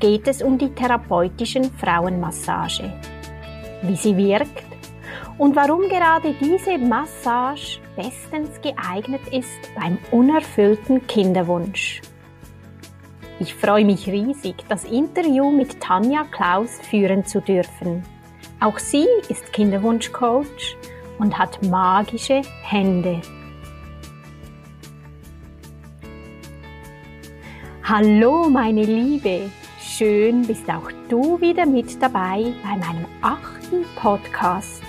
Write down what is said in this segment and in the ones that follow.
geht es um die therapeutischen Frauenmassage, wie sie wirkt und warum gerade diese Massage bestens geeignet ist beim unerfüllten Kinderwunsch. Ich freue mich riesig, das Interview mit Tanja Klaus führen zu dürfen. Auch sie ist Kinderwunschcoach und hat magische Hände. Hallo meine Liebe, schön bist auch du wieder mit dabei bei meinem achten Podcast.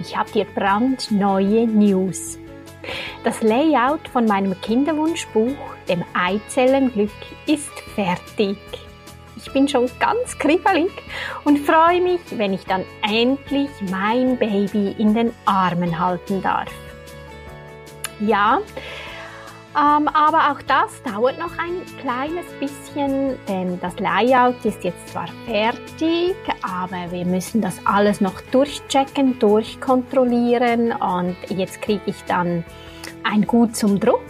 Ich habe dir brandneue News. Das Layout von meinem Kinderwunschbuch, dem Eizellenglück, ist fertig. Ich bin schon ganz kribbelig und freue mich, wenn ich dann endlich mein Baby in den Armen halten darf. Ja, ähm, aber auch das dauert noch ein kleines bisschen, denn das Layout ist jetzt zwar fertig, aber wir müssen das alles noch durchchecken, durchkontrollieren und jetzt kriege ich dann ein Gut zum Druck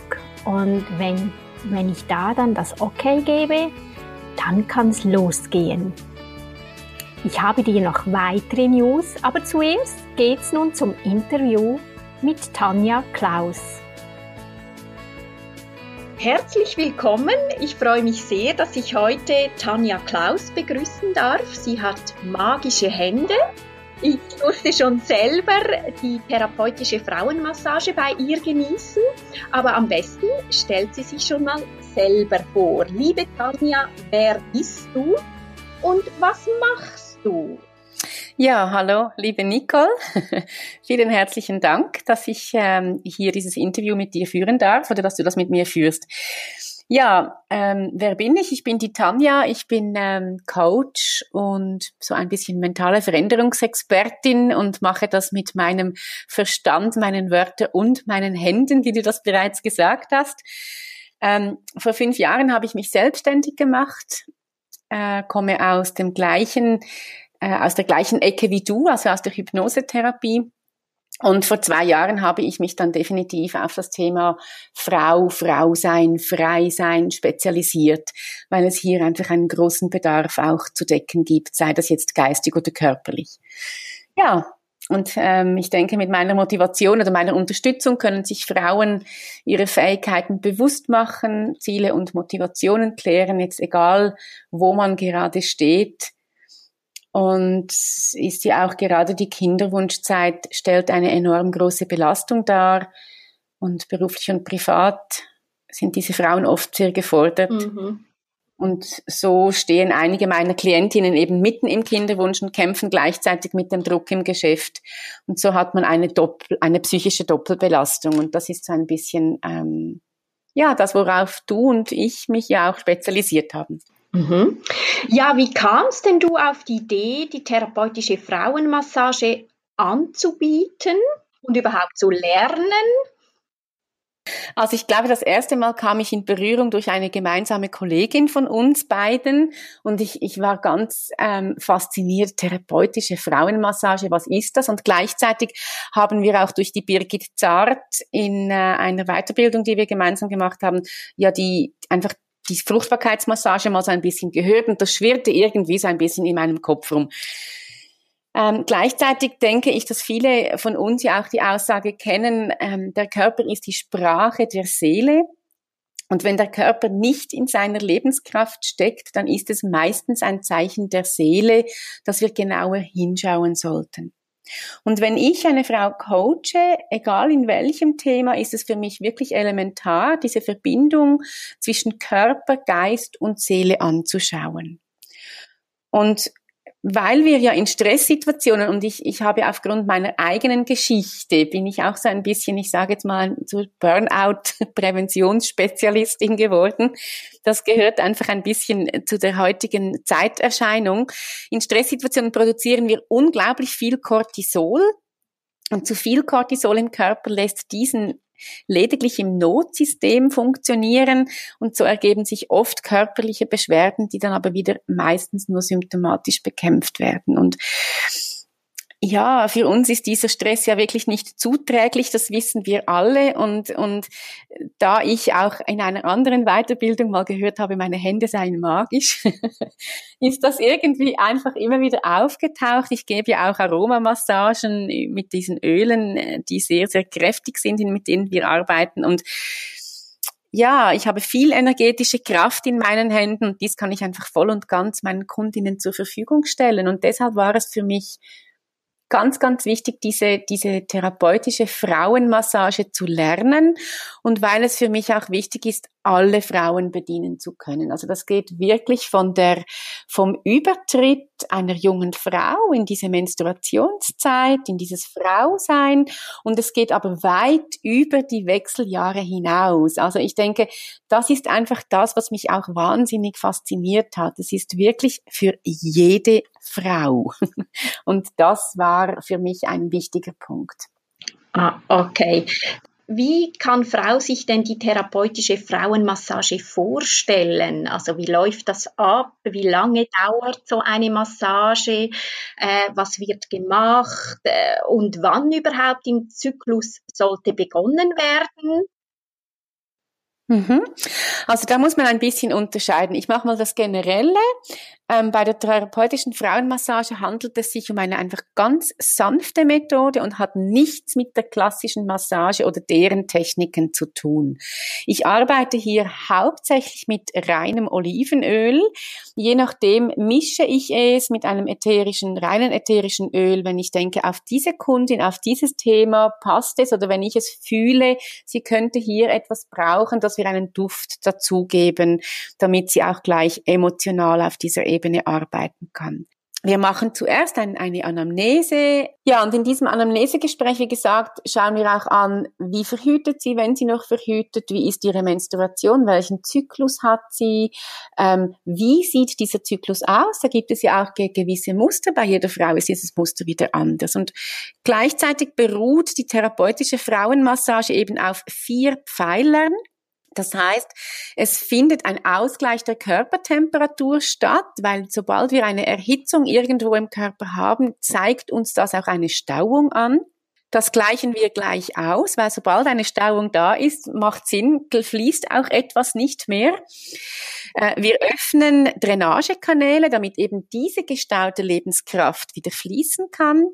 und wenn, wenn ich da dann das Okay gebe, dann kann es losgehen. Ich habe dir noch weitere News, aber zuerst geht's nun zum Interview mit Tanja Klaus. Herzlich willkommen. Ich freue mich sehr, dass ich heute Tanja Klaus begrüßen darf. Sie hat magische Hände. Ich durfte schon selber die therapeutische Frauenmassage bei ihr genießen, aber am besten stellt sie sich schon mal selber vor. Liebe Tanja, wer bist du und was machst du? Ja, hallo, liebe Nicole. Vielen herzlichen Dank, dass ich ähm, hier dieses Interview mit dir führen darf oder dass du das mit mir führst. Ja, ähm, wer bin ich? Ich bin die Tanja, ich bin ähm, Coach und so ein bisschen mentale Veränderungsexpertin und mache das mit meinem Verstand, meinen Wörtern und meinen Händen, wie du das bereits gesagt hast. Ähm, vor fünf Jahren habe ich mich selbstständig gemacht, äh, komme aus dem gleichen äh, aus der gleichen Ecke wie du, also aus der Hypnosetherapie. Und vor zwei Jahren habe ich mich dann definitiv auf das Thema Frau, Frau sein, frei sein spezialisiert, weil es hier einfach einen großen Bedarf auch zu decken gibt, sei das jetzt geistig oder körperlich. Ja, und ähm, ich denke, mit meiner Motivation oder meiner Unterstützung können sich Frauen ihre Fähigkeiten bewusst machen, Ziele und Motivationen klären, jetzt egal, wo man gerade steht und ist ja auch gerade die Kinderwunschzeit stellt eine enorm große Belastung dar. Und beruflich und privat sind diese Frauen oft sehr gefordert. Mhm. Und so stehen einige meiner Klientinnen eben mitten im Kinderwunsch und kämpfen gleichzeitig mit dem Druck im Geschäft. Und so hat man eine, Doppel, eine psychische Doppelbelastung. Und das ist so ein bisschen, ähm, ja, das, worauf du und ich mich ja auch spezialisiert haben. Mhm. Ja, wie kamst denn du auf die Idee, die therapeutische Frauenmassage anzubieten und überhaupt zu lernen? Also ich glaube, das erste Mal kam ich in Berührung durch eine gemeinsame Kollegin von uns beiden und ich, ich war ganz ähm, fasziniert, therapeutische Frauenmassage, was ist das? Und gleichzeitig haben wir auch durch die Birgit Zart in äh, einer Weiterbildung, die wir gemeinsam gemacht haben, ja die einfach die Fruchtbarkeitsmassage mal so ein bisschen gehört und das schwirrte irgendwie so ein bisschen in meinem Kopf rum. Ähm, gleichzeitig denke ich, dass viele von uns ja auch die Aussage kennen, ähm, der Körper ist die Sprache der Seele. Und wenn der Körper nicht in seiner Lebenskraft steckt, dann ist es meistens ein Zeichen der Seele, dass wir genauer hinschauen sollten. Und wenn ich eine Frau coache, egal in welchem Thema, ist es für mich wirklich elementar, diese Verbindung zwischen Körper, Geist und Seele anzuschauen. Und weil wir ja in Stresssituationen und ich, ich habe aufgrund meiner eigenen Geschichte, bin ich auch so ein bisschen, ich sage jetzt mal, zur Burnout-Präventionsspezialistin geworden. Das gehört einfach ein bisschen zu der heutigen Zeiterscheinung. In Stresssituationen produzieren wir unglaublich viel Cortisol. Und zu viel Cortisol im Körper lässt diesen lediglich im Notsystem funktionieren und so ergeben sich oft körperliche Beschwerden, die dann aber wieder meistens nur symptomatisch bekämpft werden. Und ja, für uns ist dieser Stress ja wirklich nicht zuträglich, das wissen wir alle. Und, und da ich auch in einer anderen Weiterbildung mal gehört habe, meine Hände seien magisch, ist das irgendwie einfach immer wieder aufgetaucht. Ich gebe ja auch Aromamassagen mit diesen Ölen, die sehr, sehr kräftig sind, mit denen wir arbeiten. Und ja, ich habe viel energetische Kraft in meinen Händen und dies kann ich einfach voll und ganz meinen Kundinnen zur Verfügung stellen. Und deshalb war es für mich ganz, ganz wichtig, diese, diese therapeutische Frauenmassage zu lernen. Und weil es für mich auch wichtig ist, alle Frauen bedienen zu können. Also das geht wirklich von der, vom Übertritt einer jungen Frau in diese Menstruationszeit, in dieses Frausein und es geht aber weit über die Wechseljahre hinaus. Also ich denke, das ist einfach das, was mich auch wahnsinnig fasziniert hat. Es ist wirklich für jede Frau. Und das war für mich ein wichtiger Punkt. Ah, okay. Wie kann Frau sich denn die therapeutische Frauenmassage vorstellen? Also wie läuft das ab? Wie lange dauert so eine Massage? Äh, was wird gemacht? Äh, und wann überhaupt im Zyklus sollte begonnen werden? Mhm. Also da muss man ein bisschen unterscheiden. Ich mache mal das Generelle. Ähm, bei der therapeutischen Frauenmassage handelt es sich um eine einfach ganz sanfte Methode und hat nichts mit der klassischen Massage oder deren Techniken zu tun. Ich arbeite hier hauptsächlich mit reinem Olivenöl. Je nachdem mische ich es mit einem ätherischen, reinen ätherischen Öl, wenn ich denke, auf diese Kundin, auf dieses Thema passt es oder wenn ich es fühle, sie könnte hier etwas brauchen, dass wir einen Duft dazugeben, damit sie auch gleich emotional auf dieser Ebene arbeiten kann. Wir machen zuerst ein, eine Anamnese. Ja, und in diesem Anamnesegespräch, wie gesagt, schauen wir auch an, wie verhütet sie, wenn sie noch verhütet, wie ist ihre Menstruation, welchen Zyklus hat sie, ähm, wie sieht dieser Zyklus aus. Da gibt es ja auch gewisse Muster. Bei jeder Frau ist dieses Muster wieder anders. Und gleichzeitig beruht die therapeutische Frauenmassage eben auf vier Pfeilern. Das heißt, es findet ein Ausgleich der Körpertemperatur statt, weil sobald wir eine Erhitzung irgendwo im Körper haben, zeigt uns das auch eine Stauung an. Das gleichen wir gleich aus, weil sobald eine Stauung da ist, macht Sinn, fließt auch etwas nicht mehr. Äh, wir öffnen Drainagekanäle, damit eben diese gestaute Lebenskraft wieder fließen kann.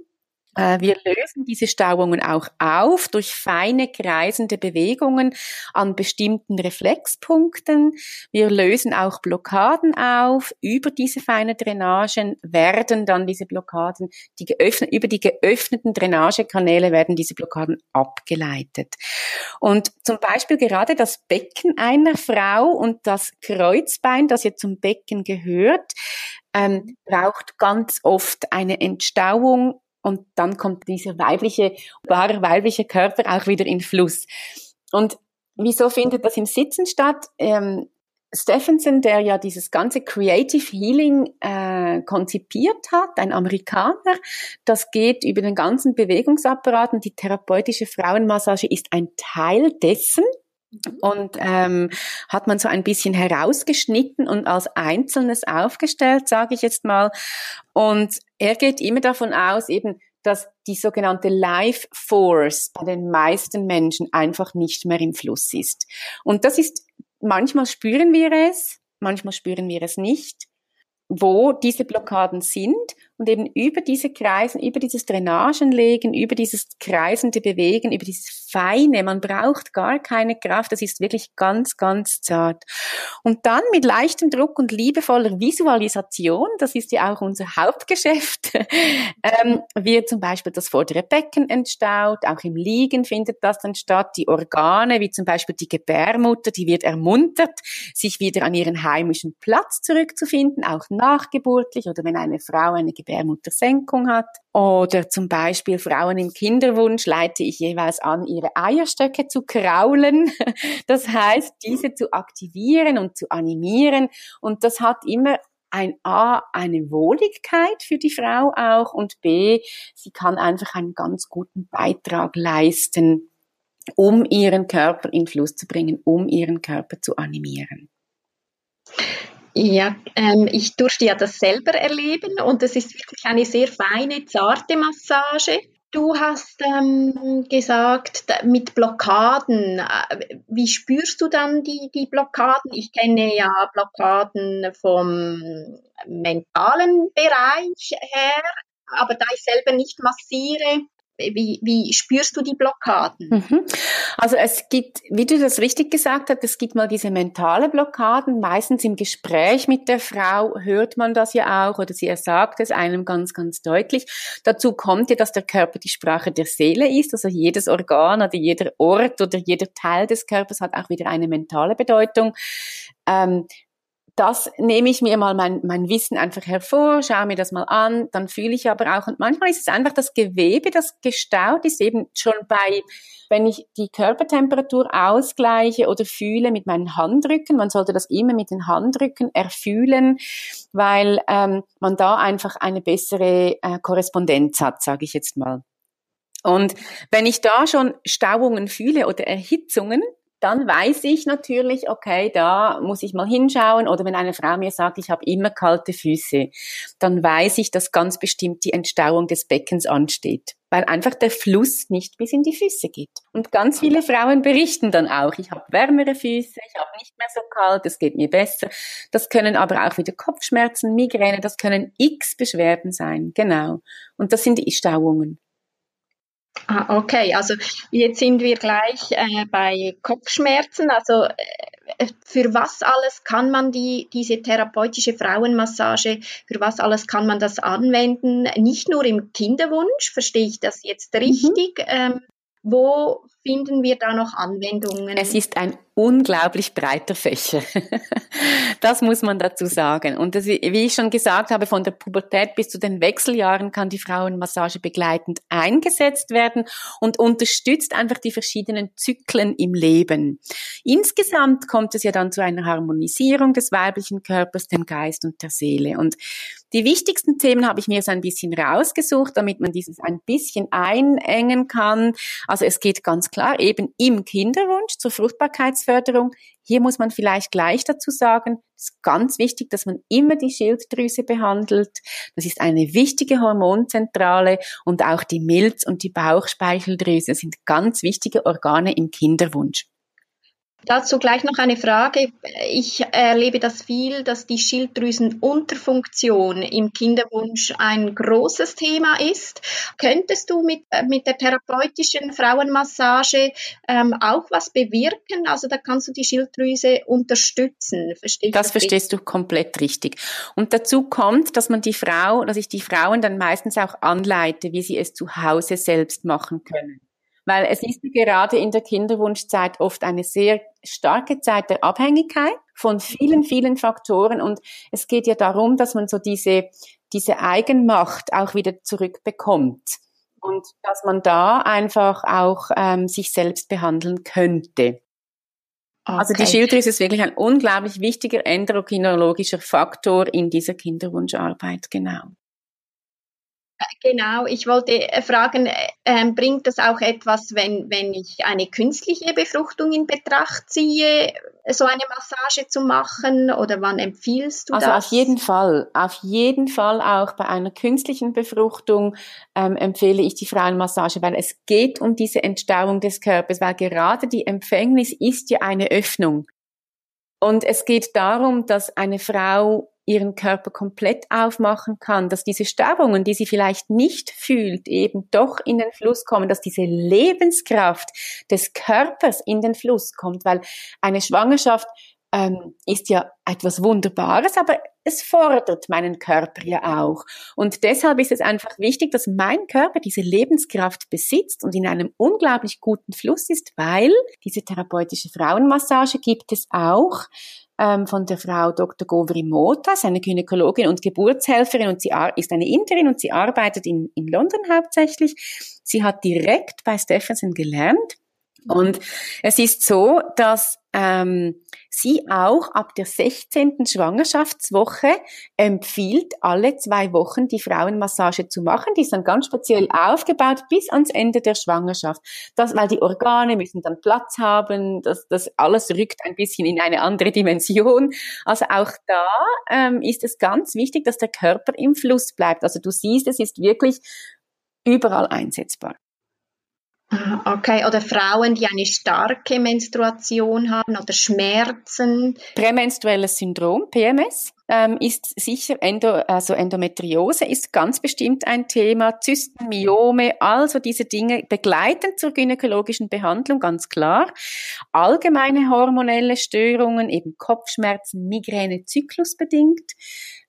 Äh, wir lösen diese Stauungen auch auf durch feine kreisende Bewegungen an bestimmten Reflexpunkten. Wir lösen auch Blockaden auf. Über diese feinen Drainagen werden dann diese Blockaden, die geöffnet, über die geöffneten Drainagekanäle werden diese Blockaden abgeleitet. Und zum Beispiel gerade das Becken einer Frau und das Kreuzbein, das ja zum Becken gehört, ähm, braucht ganz oft eine Entstauung und dann kommt dieser weibliche, wahre weibliche Körper auch wieder in Fluss. Und wieso findet das im Sitzen statt? Ähm, Stephenson, der ja dieses ganze Creative Healing äh, konzipiert hat, ein Amerikaner, das geht über den ganzen Bewegungsapparat und die therapeutische Frauenmassage ist ein Teil dessen und ähm, hat man so ein bisschen herausgeschnitten und als Einzelnes aufgestellt, sage ich jetzt mal. Und er geht immer davon aus, eben, dass die sogenannte Life Force bei den meisten Menschen einfach nicht mehr im Fluss ist. Und das ist, manchmal spüren wir es, manchmal spüren wir es nicht, wo diese Blockaden sind. Und eben über diese Kreisen, über dieses Drainagenlegen, über dieses kreisende Bewegen, über dieses Feine, man braucht gar keine Kraft, das ist wirklich ganz, ganz zart. Und dann mit leichtem Druck und liebevoller Visualisation, das ist ja auch unser Hauptgeschäft, ähm, wird zum Beispiel das vordere Becken entstaut, auch im Liegen findet das dann statt, die Organe, wie zum Beispiel die Gebärmutter, die wird ermuntert, sich wieder an ihren heimischen Platz zurückzufinden, auch nachgeburtlich oder wenn eine Frau eine Gebärmuttersenkung hat. Oder zum Beispiel Frauen im Kinderwunsch leite ich jeweils an, ihre Eierstöcke zu kraulen. Das heißt, diese zu aktivieren und zu animieren. Und das hat immer ein A, eine Wohligkeit für die Frau auch und B, sie kann einfach einen ganz guten Beitrag leisten, um ihren Körper in Fluss zu bringen, um ihren Körper zu animieren. Ja, ähm, ich durfte ja das selber erleben und es ist wirklich eine sehr feine, zarte Massage. Du hast ähm, gesagt, mit Blockaden, äh, wie spürst du dann die, die Blockaden? Ich kenne ja Blockaden vom mentalen Bereich her, aber da ich selber nicht massiere, wie, wie spürst du die Blockaden? Mhm. Also es gibt, wie du das richtig gesagt hast, es gibt mal diese mentale Blockaden. Meistens im Gespräch mit der Frau hört man das ja auch oder sie sagt es einem ganz, ganz deutlich. Dazu kommt ja, dass der Körper die Sprache der Seele ist. Also jedes Organ oder jeder Ort oder jeder Teil des Körpers hat auch wieder eine mentale Bedeutung. Ähm, das nehme ich mir mal mein, mein Wissen einfach hervor, schaue mir das mal an, dann fühle ich aber auch, und manchmal ist es einfach das Gewebe, das gestaut ist, eben schon bei, wenn ich die Körpertemperatur ausgleiche oder fühle mit meinen Handrücken, man sollte das immer mit den Handrücken erfühlen, weil ähm, man da einfach eine bessere äh, Korrespondenz hat, sage ich jetzt mal. Und wenn ich da schon Stauungen fühle oder Erhitzungen, dann weiß ich natürlich, okay, da muss ich mal hinschauen. Oder wenn eine Frau mir sagt, ich habe immer kalte Füße, dann weiß ich, dass ganz bestimmt die Entstauung des Beckens ansteht, weil einfach der Fluss nicht bis in die Füße geht. Und ganz viele Frauen berichten dann auch, ich habe wärmere Füße, ich habe nicht mehr so kalt, es geht mir besser. Das können aber auch wieder Kopfschmerzen, Migräne, das können x Beschwerden sein, genau. Und das sind die Stauungen. Ah, okay, also jetzt sind wir gleich äh, bei Kopfschmerzen. Also äh, für was alles kann man die, diese therapeutische Frauenmassage, für was alles kann man das anwenden? Nicht nur im Kinderwunsch, verstehe ich das jetzt mhm. richtig? Mhm. Ähm, wo finden wir da noch Anwendungen? Es ist ein unglaublich breiter Fächer. das muss man dazu sagen. Und das, wie ich schon gesagt habe, von der Pubertät bis zu den Wechseljahren kann die Frauenmassage begleitend eingesetzt werden und unterstützt einfach die verschiedenen Zyklen im Leben. Insgesamt kommt es ja dann zu einer Harmonisierung des weiblichen Körpers, dem Geist und der Seele. Und die wichtigsten Themen habe ich mir so ein bisschen rausgesucht, damit man dieses ein bisschen einengen kann. Also es geht ganz klar eben im Kinderwunsch zur Fruchtbarkeitsförderung. Hier muss man vielleicht gleich dazu sagen, es ist ganz wichtig, dass man immer die Schilddrüse behandelt. Das ist eine wichtige Hormonzentrale und auch die Milz und die Bauchspeicheldrüse sind ganz wichtige Organe im Kinderwunsch. Dazu gleich noch eine Frage. Ich erlebe das viel, dass die Schilddrüsenunterfunktion im Kinderwunsch ein großes Thema ist. Könntest du mit, äh, mit der therapeutischen Frauenmassage ähm, auch was bewirken? Also da kannst du die Schilddrüse unterstützen. Verstehst das verstehst du komplett richtig. Und dazu kommt, dass man die Frau, dass ich die Frauen dann meistens auch anleite, wie sie es zu Hause selbst machen können. Weil es ist gerade in der Kinderwunschzeit oft eine sehr starke Zeit der Abhängigkeit von vielen, vielen Faktoren. Und es geht ja darum, dass man so diese, diese Eigenmacht auch wieder zurückbekommt. Und dass man da einfach auch ähm, sich selbst behandeln könnte. Okay. Also die Schilddrüse ist wirklich ein unglaublich wichtiger endokrinologischer Faktor in dieser Kinderwunscharbeit, genau. Genau, ich wollte äh, fragen, äh, bringt das auch etwas, wenn, wenn ich eine künstliche Befruchtung in Betracht ziehe, so eine Massage zu machen oder wann empfiehlst du also das? Also auf jeden Fall, auf jeden Fall auch bei einer künstlichen Befruchtung ähm, empfehle ich die Frauenmassage, weil es geht um diese Entstauung des Körpers, weil gerade die Empfängnis ist ja eine Öffnung. Und es geht darum, dass eine Frau ihren Körper komplett aufmachen kann, dass diese Störungen, die sie vielleicht nicht fühlt, eben doch in den Fluss kommen, dass diese Lebenskraft des Körpers in den Fluss kommt, weil eine Schwangerschaft ähm, ist ja etwas Wunderbares, aber es fordert meinen Körper ja auch. Und deshalb ist es einfach wichtig, dass mein Körper diese Lebenskraft besitzt und in einem unglaublich guten Fluss ist, weil diese therapeutische Frauenmassage gibt es auch ähm, von der Frau Dr. Govri Mota, eine Gynäkologin und Geburtshelferin und sie ist eine Interin und sie arbeitet in, in London hauptsächlich. Sie hat direkt bei Stephenson gelernt und es ist so, dass ähm, sie auch ab der 16. Schwangerschaftswoche empfiehlt, alle zwei Wochen die Frauenmassage zu machen. Die ist dann ganz speziell aufgebaut bis ans Ende der Schwangerschaft. Das, weil die Organe müssen dann Platz haben. Das, das alles rückt ein bisschen in eine andere Dimension. Also auch da ähm, ist es ganz wichtig, dass der Körper im Fluss bleibt. Also du siehst, es ist wirklich überall einsetzbar. Okay, oder Frauen, die eine starke Menstruation haben oder Schmerzen. Prämenstruelles Syndrom, PMS, ähm, ist sicher Endo, also Endometriose ist ganz bestimmt ein Thema. Zysten, Myome, also diese Dinge begleiten zur gynäkologischen Behandlung, ganz klar. Allgemeine hormonelle Störungen, eben Kopfschmerzen, Migräne, zyklusbedingt.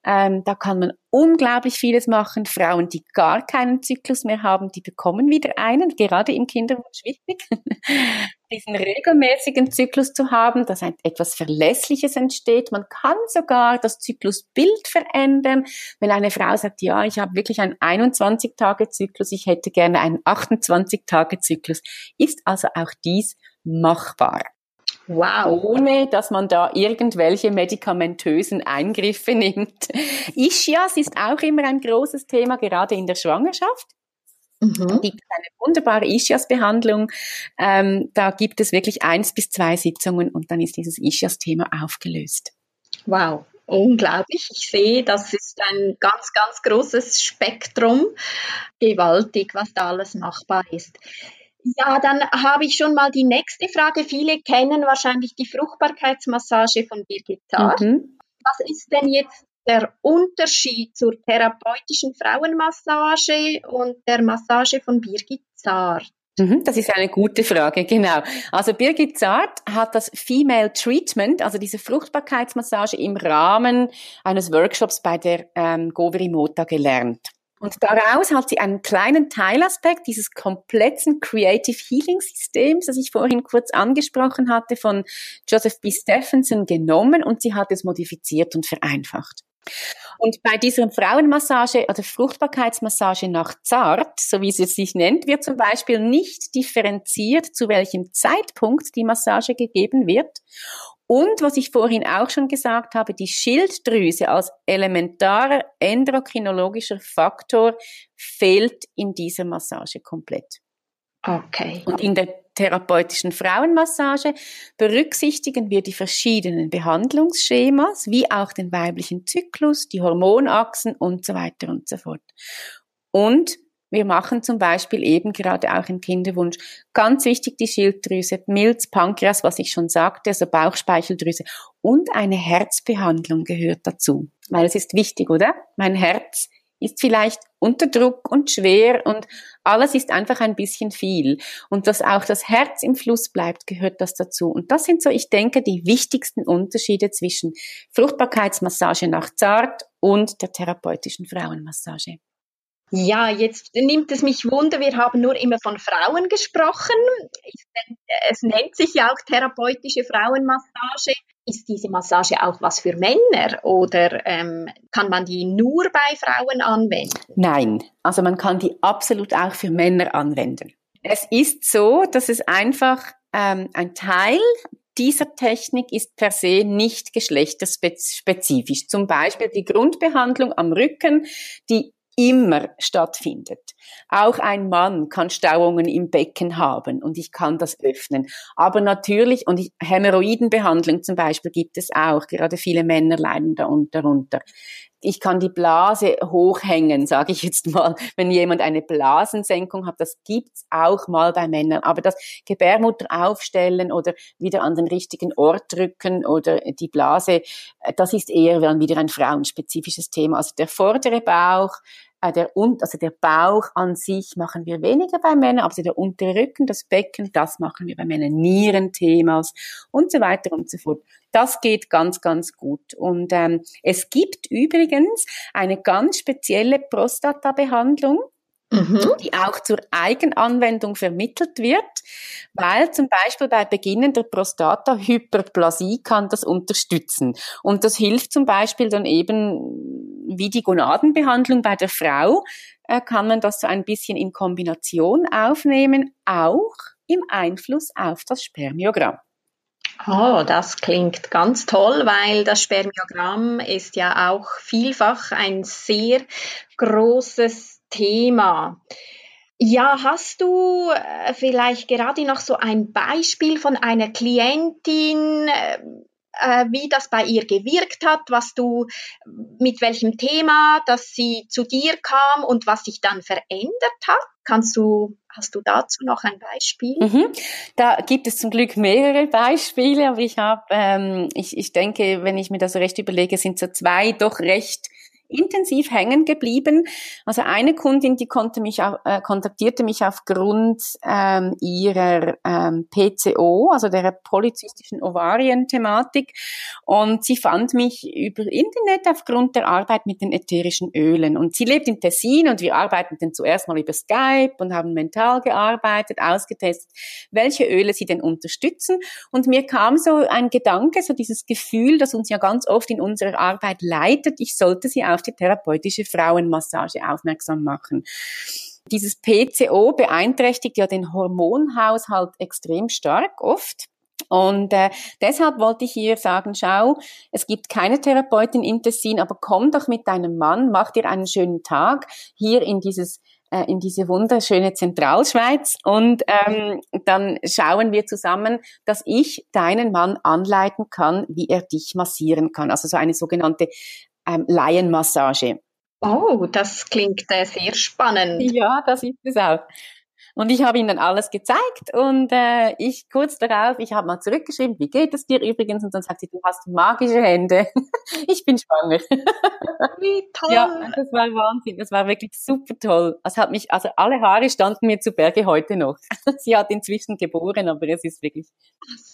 Ähm, da kann man unglaublich vieles machen. Frauen, die gar keinen Zyklus mehr haben, die bekommen wieder einen, gerade im Kinderwunsch wichtig. Diesen regelmäßigen Zyklus zu haben, dass etwas Verlässliches entsteht. Man kann sogar das Zyklusbild verändern. Wenn eine Frau sagt, ja, ich habe wirklich einen 21-Tage-Zyklus, ich hätte gerne einen 28-Tage-Zyklus, ist also auch dies machbar. Wow. Ohne, dass man da irgendwelche medikamentösen Eingriffe nimmt. Ischias ist auch immer ein großes Thema, gerade in der Schwangerschaft. Mhm. gibt eine wunderbare Ischias-Behandlung. Ähm, da gibt es wirklich eins bis zwei Sitzungen und dann ist dieses Ischias-Thema aufgelöst. Wow, unglaublich. Ich sehe, das ist ein ganz, ganz großes Spektrum. Gewaltig, was da alles machbar ist. Ja, dann habe ich schon mal die nächste Frage. Viele kennen wahrscheinlich die Fruchtbarkeitsmassage von Birgit Zart. Mhm. Was ist denn jetzt der Unterschied zur therapeutischen Frauenmassage und der Massage von Birgit Zart? Mhm, das ist eine gute Frage, genau. Also Birgit Zart hat das Female Treatment, also diese Fruchtbarkeitsmassage im Rahmen eines Workshops bei der ähm, Goveri Mota gelernt. Und daraus hat sie einen kleinen Teilaspekt dieses kompletten Creative Healing Systems, das ich vorhin kurz angesprochen hatte, von Joseph B. Stephenson genommen und sie hat es modifiziert und vereinfacht. Und bei dieser Frauenmassage oder Fruchtbarkeitsmassage nach Zart, so wie sie sich nennt, wird zum Beispiel nicht differenziert, zu welchem Zeitpunkt die Massage gegeben wird und was ich vorhin auch schon gesagt habe, die Schilddrüse als elementarer endokrinologischer Faktor fehlt in dieser Massage komplett. Okay. Und in der therapeutischen Frauenmassage berücksichtigen wir die verschiedenen Behandlungsschemas, wie auch den weiblichen Zyklus, die Hormonachsen und so weiter und so fort. Und wir machen zum Beispiel eben gerade auch im Kinderwunsch ganz wichtig die Schilddrüse, Milz, Pankreas, was ich schon sagte, also Bauchspeicheldrüse und eine Herzbehandlung gehört dazu, weil es ist wichtig, oder? Mein Herz ist vielleicht unter Druck und schwer und alles ist einfach ein bisschen viel. Und dass auch das Herz im Fluss bleibt, gehört das dazu. Und das sind so, ich denke, die wichtigsten Unterschiede zwischen Fruchtbarkeitsmassage nach Zart und der therapeutischen Frauenmassage. Ja, jetzt nimmt es mich wunder, wir haben nur immer von Frauen gesprochen. Es nennt sich ja auch therapeutische Frauenmassage. Ist diese Massage auch was für Männer oder ähm, kann man die nur bei Frauen anwenden? Nein, also man kann die absolut auch für Männer anwenden. Es ist so, dass es einfach ähm, ein Teil dieser Technik ist per se nicht geschlechterspezifisch. Zum Beispiel die Grundbehandlung am Rücken, die immer stattfindet. Auch ein Mann kann Stauungen im Becken haben und ich kann das öffnen. Aber natürlich, und Hämorrhoidenbehandlung zum Beispiel gibt es auch, gerade viele Männer leiden da darunter. Ich kann die Blase hochhängen, sage ich jetzt mal, wenn jemand eine Blasensenkung hat. Das gibt's auch mal bei Männern. Aber das Gebärmutter aufstellen oder wieder an den richtigen Ort drücken oder die Blase, äh, das ist eher dann wieder ein frauenspezifisches Thema. Also der vordere Bauch, äh, der, also der Bauch an sich machen wir weniger bei Männern, aber der untere Rücken, das Becken, das machen wir bei Männern, Nierenthemas und so weiter und so fort. Das geht ganz, ganz gut. Und ähm, es gibt übrigens eine ganz spezielle Prostata-Behandlung, mhm. die auch zur Eigenanwendung vermittelt wird, weil zum Beispiel bei beginnender Prostata-Hyperplasie kann das unterstützen. Und das hilft zum Beispiel dann eben wie die Gonadenbehandlung bei der Frau, äh, kann man das so ein bisschen in Kombination aufnehmen, auch im Einfluss auf das Spermiogramm. Oh, das klingt ganz toll, weil das Spermiogramm ist ja auch vielfach ein sehr großes Thema. Ja, hast du äh, vielleicht gerade noch so ein Beispiel von einer Klientin, äh, äh, wie das bei ihr gewirkt hat, was du, mit welchem Thema, dass sie zu dir kam und was sich dann verändert hat? Kannst du, hast du dazu noch ein Beispiel? Mhm. Da gibt es zum Glück mehrere Beispiele, aber ich habe, ähm, ich, ich denke, wenn ich mir das recht überlege, sind so zwei doch recht intensiv hängen geblieben. Also eine Kundin, die konnte mich, äh, kontaktierte mich aufgrund ähm, ihrer ähm, PCO, also der polyzystischen Ovarien-Thematik. Und sie fand mich über Internet aufgrund der Arbeit mit den ätherischen Ölen. Und sie lebt in Tessin und wir arbeiten dann zuerst mal über Skype und haben mental gearbeitet, ausgetestet, welche Öle sie denn unterstützen. Und mir kam so ein Gedanke, so dieses Gefühl, das uns ja ganz oft in unserer Arbeit leitet, ich sollte sie auf die therapeutische Frauenmassage aufmerksam machen. Dieses PCO beeinträchtigt ja den Hormonhaushalt extrem stark oft. Und äh, deshalb wollte ich hier sagen, schau, es gibt keine Therapeutin in Tessin, aber komm doch mit deinem Mann, mach dir einen schönen Tag hier in dieses äh, in diese wunderschöne Zentralschweiz und ähm, dann schauen wir zusammen, dass ich deinen Mann anleiten kann, wie er dich massieren kann. Also so eine sogenannte ähm, Laienmassage. Oh, das klingt äh, sehr spannend. Ja, das ist es auch. Und ich habe ihnen dann alles gezeigt und äh, ich kurz darauf, ich habe mal zurückgeschrieben, wie geht es dir übrigens? Und dann sagt sie, du hast magische Hände. ich bin schwanger. Wie toll. Ja, das war Wahnsinn. Das war wirklich super toll. Es hat mich, also alle Haare standen mir zu Berge heute noch. sie hat inzwischen geboren, aber es ist wirklich.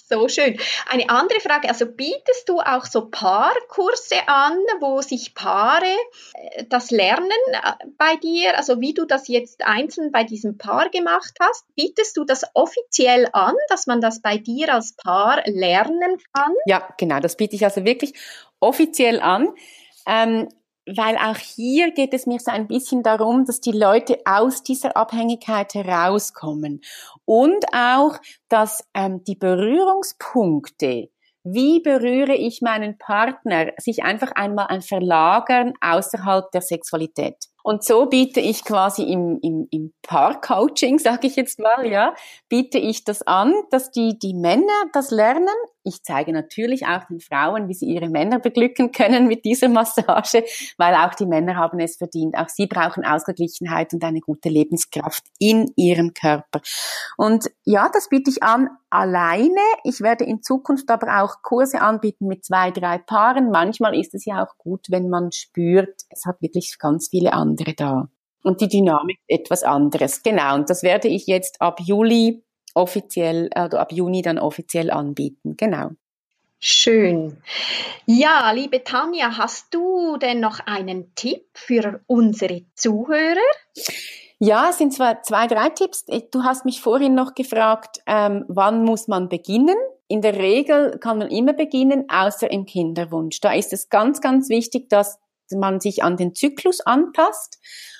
So schön. Eine andere Frage, also bietest du auch so Paarkurse an, wo sich Paare äh, das lernen äh, bei dir, also wie du das jetzt einzeln bei diesem Paar gemacht hast, bietest du das offiziell an, dass man das bei dir als Paar lernen kann? Ja, genau, das biete ich also wirklich offiziell an. Ähm, weil auch hier geht es mir so ein bisschen darum, dass die Leute aus dieser Abhängigkeit herauskommen und auch, dass ähm, die Berührungspunkte, wie berühre ich meinen Partner, sich einfach einmal ein Verlagern außerhalb der Sexualität. Und so biete ich quasi im, im, im Paar-Coaching, sage ich jetzt mal, ja, biete ich das an, dass die, die Männer das lernen. Ich zeige natürlich auch den Frauen, wie sie ihre Männer beglücken können mit dieser Massage, weil auch die Männer haben es verdient. Auch sie brauchen Ausgeglichenheit und eine gute Lebenskraft in ihrem Körper. Und ja, das biete ich an alleine. Ich werde in Zukunft aber auch Kurse anbieten mit zwei, drei Paaren. Manchmal ist es ja auch gut, wenn man spürt, es hat wirklich ganz viele andere da. Und die Dynamik etwas anderes. Genau. Und das werde ich jetzt ab Juli offiziell, also ab Juni dann offiziell anbieten. Genau. Schön. Ja, liebe Tanja, hast du denn noch einen Tipp für unsere Zuhörer? Ja, es sind zwar zwei, drei Tipps. Du hast mich vorhin noch gefragt, ähm, wann muss man beginnen? In der Regel kann man immer beginnen, außer im Kinderwunsch. Da ist es ganz, ganz wichtig, dass man sich an den Zyklus anpasst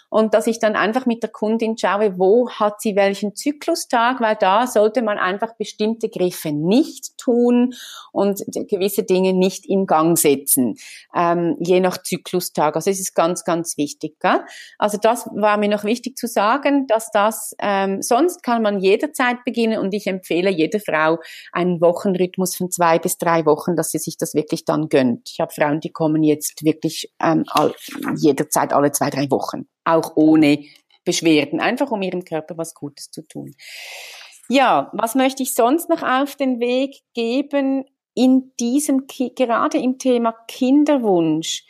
und dass ich dann einfach mit der Kundin schaue, wo hat sie welchen Zyklustag, weil da sollte man einfach bestimmte Griffe nicht tun und gewisse Dinge nicht in Gang setzen, ähm, je nach Zyklustag. Also es ist ganz, ganz wichtig. Gell? Also das war mir noch wichtig zu sagen, dass das, ähm, sonst kann man jederzeit beginnen und ich empfehle jeder Frau einen Wochenrhythmus von zwei bis drei Wochen, dass sie sich das wirklich dann gönnt. Ich habe Frauen, die kommen jetzt wirklich ähm, all, jederzeit alle zwei, drei Wochen, auch ohne Beschwerden, einfach um ihrem Körper was Gutes zu tun. Ja, was möchte ich sonst noch auf den Weg geben in diesem, gerade im Thema Kinderwunsch?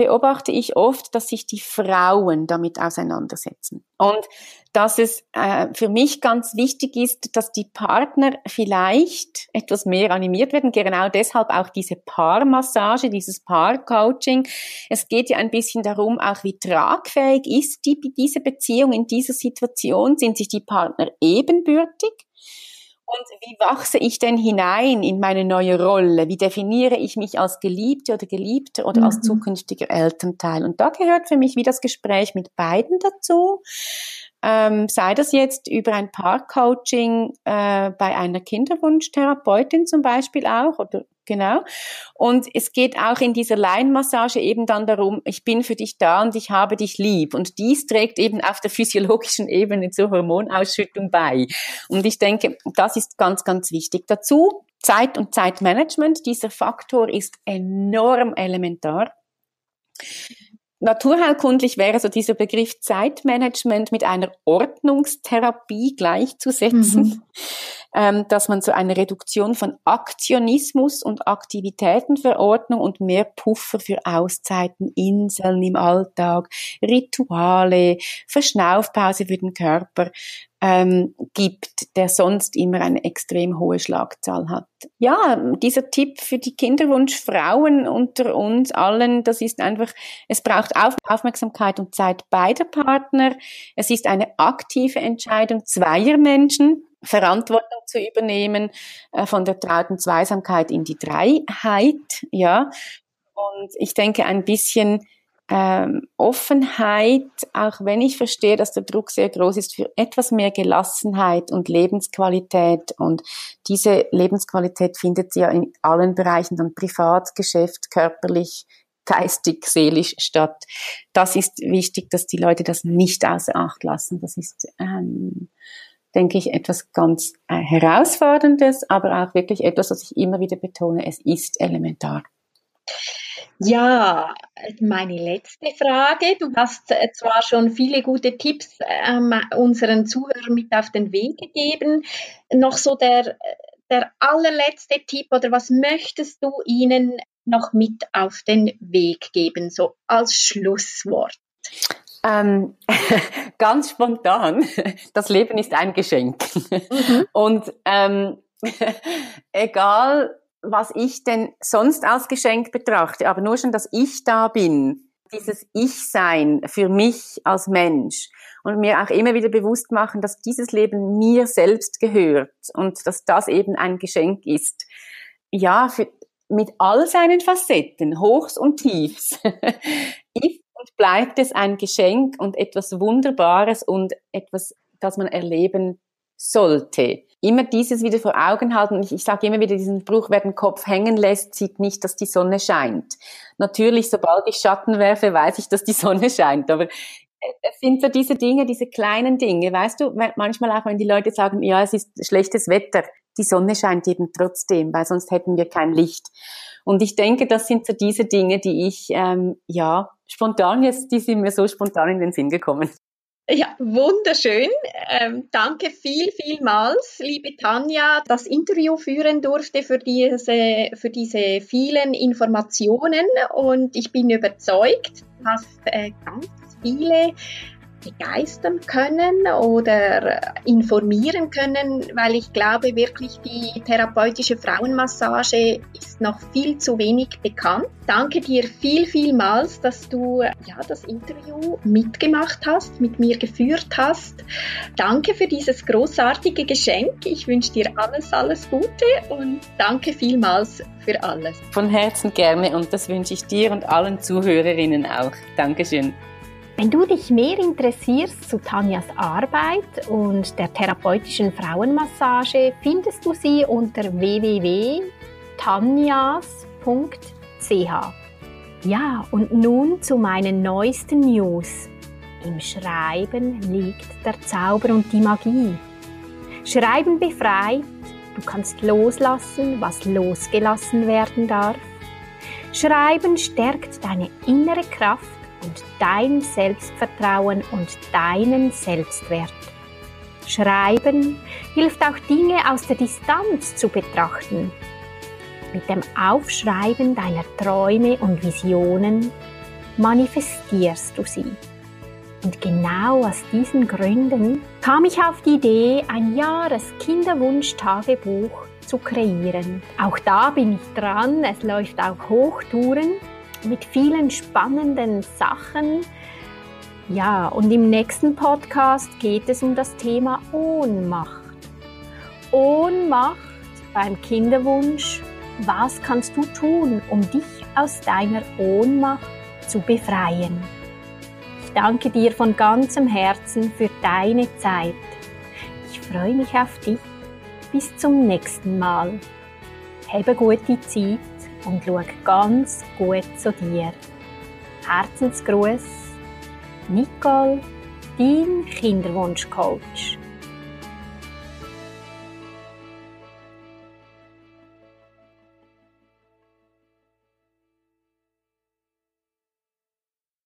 Beobachte ich oft, dass sich die Frauen damit auseinandersetzen. Und dass es äh, für mich ganz wichtig ist, dass die Partner vielleicht etwas mehr animiert werden. Genau deshalb auch diese Paarmassage, dieses Paarcoaching. Es geht ja ein bisschen darum, auch wie tragfähig ist die, diese Beziehung in dieser Situation. Sind sich die Partner ebenbürtig? Und wie wachse ich denn hinein in meine neue Rolle? Wie definiere ich mich als Geliebte oder Geliebte oder mhm. als zukünftiger Elternteil? Und da gehört für mich wie das Gespräch mit beiden dazu. Ähm, sei das jetzt über ein Paarcoaching äh, bei einer Kinderwunschtherapeutin zum Beispiel auch oder genau. Und es geht auch in dieser Laienmassage eben dann darum, ich bin für dich da und ich habe dich lieb. Und dies trägt eben auf der physiologischen Ebene zur Hormonausschüttung bei. Und ich denke, das ist ganz, ganz wichtig. Dazu Zeit und Zeitmanagement. Dieser Faktor ist enorm elementar. Naturheilkundlich wäre so dieser Begriff Zeitmanagement mit einer Ordnungstherapie gleichzusetzen. Mhm ähm, dass man so eine Reduktion von Aktionismus und Aktivitätenverordnung und mehr Puffer für Auszeiten, Inseln im Alltag, Rituale, Verschnaufpause für den Körper ähm, gibt, der sonst immer eine extrem hohe Schlagzahl hat. Ja, dieser Tipp für die Kinderwunschfrauen unter uns allen, das ist einfach, es braucht Auf Aufmerksamkeit und Zeit beider Partner. Es ist eine aktive Entscheidung zweier Menschen. Verantwortung zu übernehmen äh, von der trauten Zweisamkeit in die Dreiheit, ja. Und ich denke ein bisschen ähm, Offenheit, auch wenn ich verstehe, dass der Druck sehr groß ist, für etwas mehr Gelassenheit und Lebensqualität. Und diese Lebensqualität findet ja in allen Bereichen, dann privat, Geschäft, körperlich, geistig, seelisch statt. Das ist wichtig, dass die Leute das nicht außer Acht lassen. Das ist ähm, denke ich, etwas ganz äh, Herausforderndes, aber auch wirklich etwas, was ich immer wieder betone, es ist elementar. Ja, meine letzte Frage. Du hast äh, zwar schon viele gute Tipps ähm, unseren Zuhörern mit auf den Weg gegeben. Noch so der, der allerletzte Tipp oder was möchtest du ihnen noch mit auf den Weg geben, so als Schlusswort? Ähm, ganz spontan, das Leben ist ein Geschenk. Mhm. Und ähm, egal, was ich denn sonst als Geschenk betrachte, aber nur schon, dass ich da bin, dieses Ich-Sein für mich als Mensch und mir auch immer wieder bewusst machen, dass dieses Leben mir selbst gehört und dass das eben ein Geschenk ist. Ja, für, mit all seinen Facetten, Hochs und Tiefs, ist und bleibt es ein Geschenk und etwas Wunderbares und etwas, das man erleben sollte. Immer dieses wieder vor Augen halten. Ich, ich sage immer wieder diesen Spruch, wer den Kopf hängen lässt, sieht nicht, dass die Sonne scheint. Natürlich, sobald ich Schatten werfe, weiß ich, dass die Sonne scheint. Aber es sind so diese Dinge, diese kleinen Dinge. Weißt du, manchmal auch, wenn die Leute sagen, ja, es ist schlechtes Wetter, die Sonne scheint eben trotzdem, weil sonst hätten wir kein Licht. Und ich denke, das sind so diese Dinge, die ich, ähm, ja, spontan jetzt, die sind mir so spontan in den Sinn gekommen. Ja, wunderschön. Ähm, danke viel, vielmals, liebe Tanja, das Interview führen durfte für diese, für diese vielen Informationen und ich bin überzeugt, du hast äh, ganz viele begeistern können oder informieren können, weil ich glaube wirklich, die therapeutische Frauenmassage ist noch viel zu wenig bekannt. Danke dir viel, vielmals, dass du ja, das Interview mitgemacht hast, mit mir geführt hast. Danke für dieses großartige Geschenk. Ich wünsche dir alles, alles Gute und danke vielmals für alles. Von Herzen gerne und das wünsche ich dir und allen Zuhörerinnen auch. Dankeschön. Wenn du dich mehr interessierst zu Tanjas Arbeit und der therapeutischen Frauenmassage, findest du sie unter www.tanjas.ch. Ja, und nun zu meinen neuesten News. Im Schreiben liegt der Zauber und die Magie. Schreiben befreit, du kannst loslassen, was losgelassen werden darf. Schreiben stärkt deine innere Kraft und dein Selbstvertrauen und deinen Selbstwert. Schreiben hilft auch Dinge aus der Distanz zu betrachten. Mit dem Aufschreiben deiner Träume und Visionen manifestierst du sie. Und genau aus diesen Gründen kam ich auf die Idee, ein Jahres-Kinderwunsch-Tagebuch zu kreieren. Auch da bin ich dran. Es läuft auch Hochtouren mit vielen spannenden Sachen. Ja, und im nächsten Podcast geht es um das Thema Ohnmacht. Ohnmacht beim Kinderwunsch. Was kannst du tun, um dich aus deiner Ohnmacht zu befreien? Ich danke dir von ganzem Herzen für deine Zeit. Ich freue mich auf dich. Bis zum nächsten Mal. Habe gute Zeit und schau ganz gut zu dir. Herzensgruß, Nicole, dein Kinderwunschcoach.